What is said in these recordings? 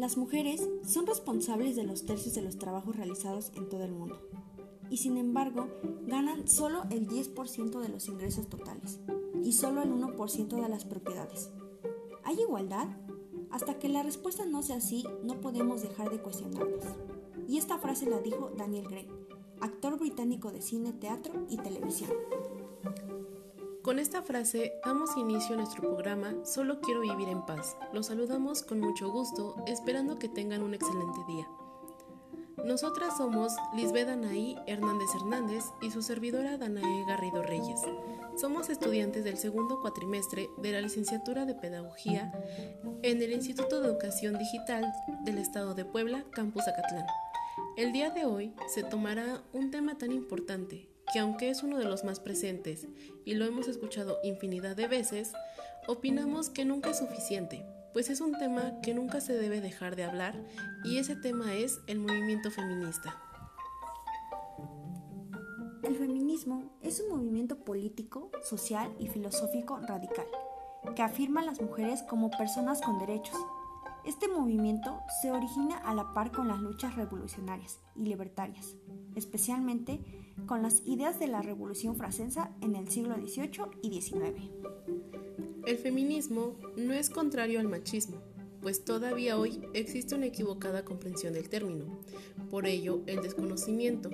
Las mujeres son responsables de los tercios de los trabajos realizados en todo el mundo y sin embargo ganan solo el 10% de los ingresos totales y solo el 1% de las propiedades. ¿Hay igualdad? Hasta que la respuesta no sea así, no podemos dejar de cuestionarnos. Y esta frase la dijo Daniel Gray, actor británico de cine, teatro y televisión. Con esta frase damos inicio a nuestro programa Solo quiero vivir en paz. Los saludamos con mucho gusto, esperando que tengan un excelente día. Nosotras somos Lisbeth Anaí Hernández Hernández y su servidora Danae Garrido Reyes. Somos estudiantes del segundo cuatrimestre de la licenciatura de Pedagogía en el Instituto de Educación Digital del Estado de Puebla, Campus Acatlán. El día de hoy se tomará un tema tan importante que aunque es uno de los más presentes y lo hemos escuchado infinidad de veces, opinamos que nunca es suficiente pues es un tema que nunca se debe dejar de hablar y ese tema es el movimiento feminista. El feminismo es un movimiento político, social y filosófico radical que afirma a las mujeres como personas con derechos. Este movimiento se origina a la par con las luchas revolucionarias y libertarias, especialmente con las ideas de la Revolución Francesa en el siglo XVIII y XIX. El feminismo no es contrario al machismo, pues todavía hoy existe una equivocada comprensión del término, por ello el desconocimiento.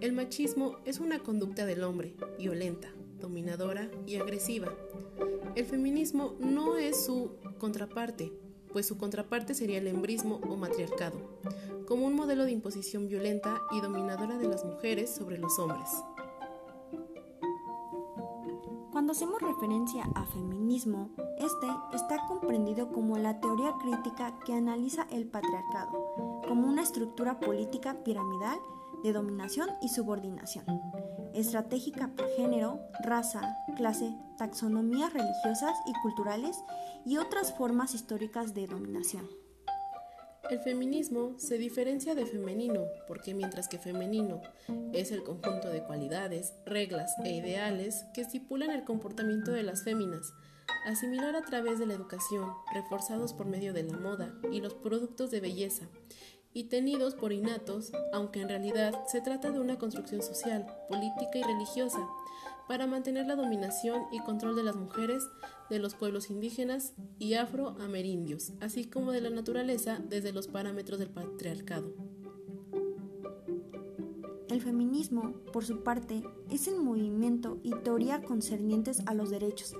El machismo es una conducta del hombre, violenta, dominadora y agresiva. El feminismo no es su contraparte, pues su contraparte sería el embrismo o matriarcado, como un modelo de imposición violenta y dominadora de las mujeres sobre los hombres. Cuando hacemos referencia a feminismo, este está comprendido como la teoría crítica que analiza el patriarcado como una estructura política piramidal de dominación y subordinación, estratégica por género, raza, clase, taxonomías religiosas y culturales y otras formas históricas de dominación. El feminismo se diferencia de femenino porque mientras que femenino es el conjunto de cualidades, reglas e ideales que estipulan el comportamiento de las féminas, asimilar a través de la educación, reforzados por medio de la moda y los productos de belleza, y tenidos por innatos, aunque en realidad se trata de una construcción social, política y religiosa, para mantener la dominación y control de las mujeres, de los pueblos indígenas y afroamerindios, así como de la naturaleza desde los parámetros del patriarcado. El feminismo, por su parte, es el movimiento y teoría concernientes a los derechos,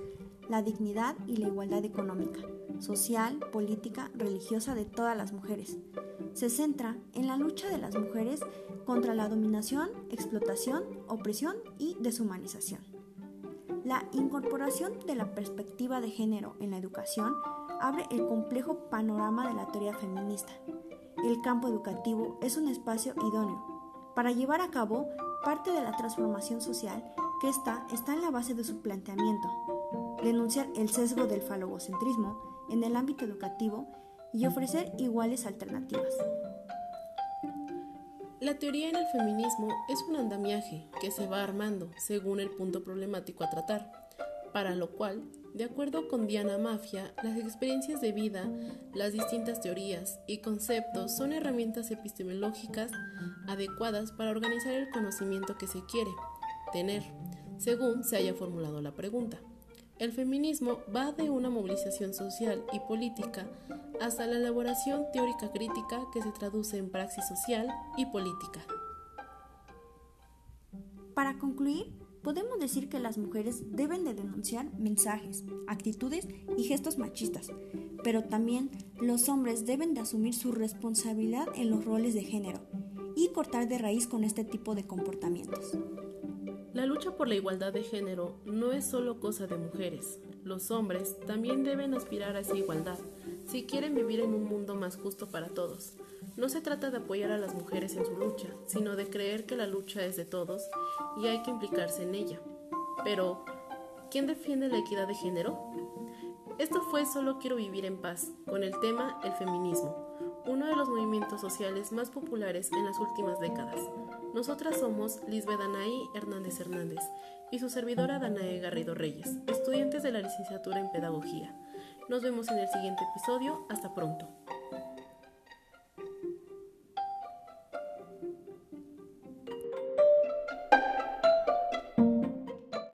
la dignidad y la igualdad económica, social, política, religiosa de todas las mujeres. Se centra en la lucha de las mujeres contra la dominación, explotación, opresión y deshumanización. La incorporación de la perspectiva de género en la educación abre el complejo panorama de la teoría feminista. El campo educativo es un espacio idóneo para llevar a cabo parte de la transformación social que está, en la base de su planteamiento. Denunciar el sesgo del falogocentrismo en el ámbito educativo y ofrecer iguales alternativas. La teoría en el feminismo es un andamiaje que se va armando según el punto problemático a tratar, para lo cual, de acuerdo con Diana Mafia, las experiencias de vida, las distintas teorías y conceptos son herramientas epistemológicas adecuadas para organizar el conocimiento que se quiere tener, según se haya formulado la pregunta. El feminismo va de una movilización social y política hasta la elaboración teórica crítica que se traduce en praxis social y política. Para concluir, podemos decir que las mujeres deben de denunciar mensajes, actitudes y gestos machistas, pero también los hombres deben de asumir su responsabilidad en los roles de género y cortar de raíz con este tipo de comportamientos. La lucha por la igualdad de género no es solo cosa de mujeres. Los hombres también deben aspirar a esa igualdad si quieren vivir en un mundo más justo para todos. No se trata de apoyar a las mujeres en su lucha, sino de creer que la lucha es de todos y hay que implicarse en ella. Pero, ¿quién defiende la equidad de género? Esto fue Solo quiero vivir en paz, con el tema el feminismo uno de los movimientos sociales más populares en las últimas décadas. Nosotras somos Lisbeth Anaí Hernández Hernández y su servidora Danae Garrido Reyes, estudiantes de la licenciatura en Pedagogía. Nos vemos en el siguiente episodio. Hasta pronto.